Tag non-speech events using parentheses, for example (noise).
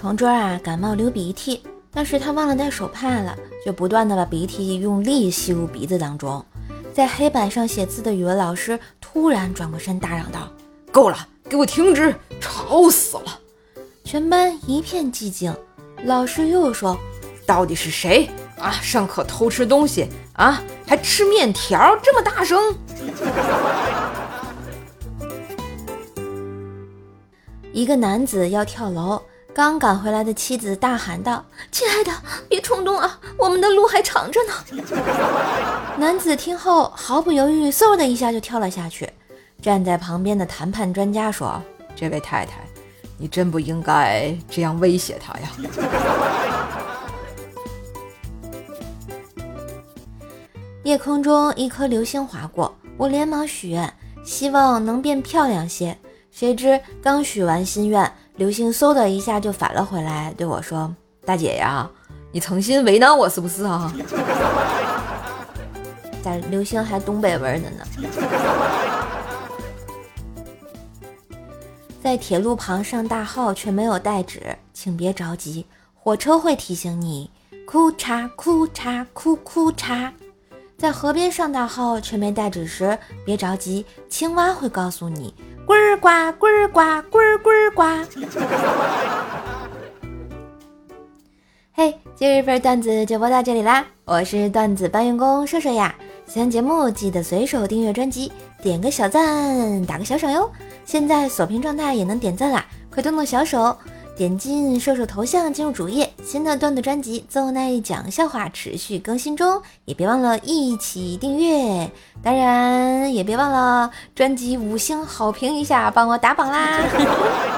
同桌啊感冒流鼻涕，但是他忘了带手帕了，就不断的把鼻涕用力吸入鼻子当中。在黑板上写字的语文老师突然转过身大嚷道：“够了，给我停止，吵死了！”全班一片寂静。老师又说：“到底是谁啊？上课偷吃东西啊？还吃面条，这么大声！” (laughs) 一个男子要跳楼，刚赶回来的妻子大喊道：“亲爱的，别冲动啊，我们的路还长着呢。”男子听后毫不犹豫，嗖的一下就跳了下去。站在旁边的谈判专家说：“这位太太，你真不应该这样威胁他呀。(laughs) ”夜空中一颗流星划过，我连忙许愿，希望能变漂亮些。谁知刚许完心愿，流星嗖的一下就返了回来，对我说：“大姐呀，你诚心为难我是不是啊？”在流星还东北味的呢。在铁路旁上大号却没有带纸，请别着急，火车会提醒你。哭嚓哭嚓哭哭嚓。在河边上大号却没带纸时，别着急，青蛙会告诉你。呱儿呱，呱儿呱，呱儿呱儿呱。嘿，今日份段子就播到这里啦！我是段子搬运工射射呀。喜欢节目记得随手订阅专辑，点个小赞，打个小赏哟。现在锁屏状态也能点赞啦，快动动小手！点进射手头像进入主页，新的段子专辑《奏奈讲笑话》持续更新中，也别忘了一起订阅，当然也别忘了专辑五星好评一下，帮我打榜啦！(laughs)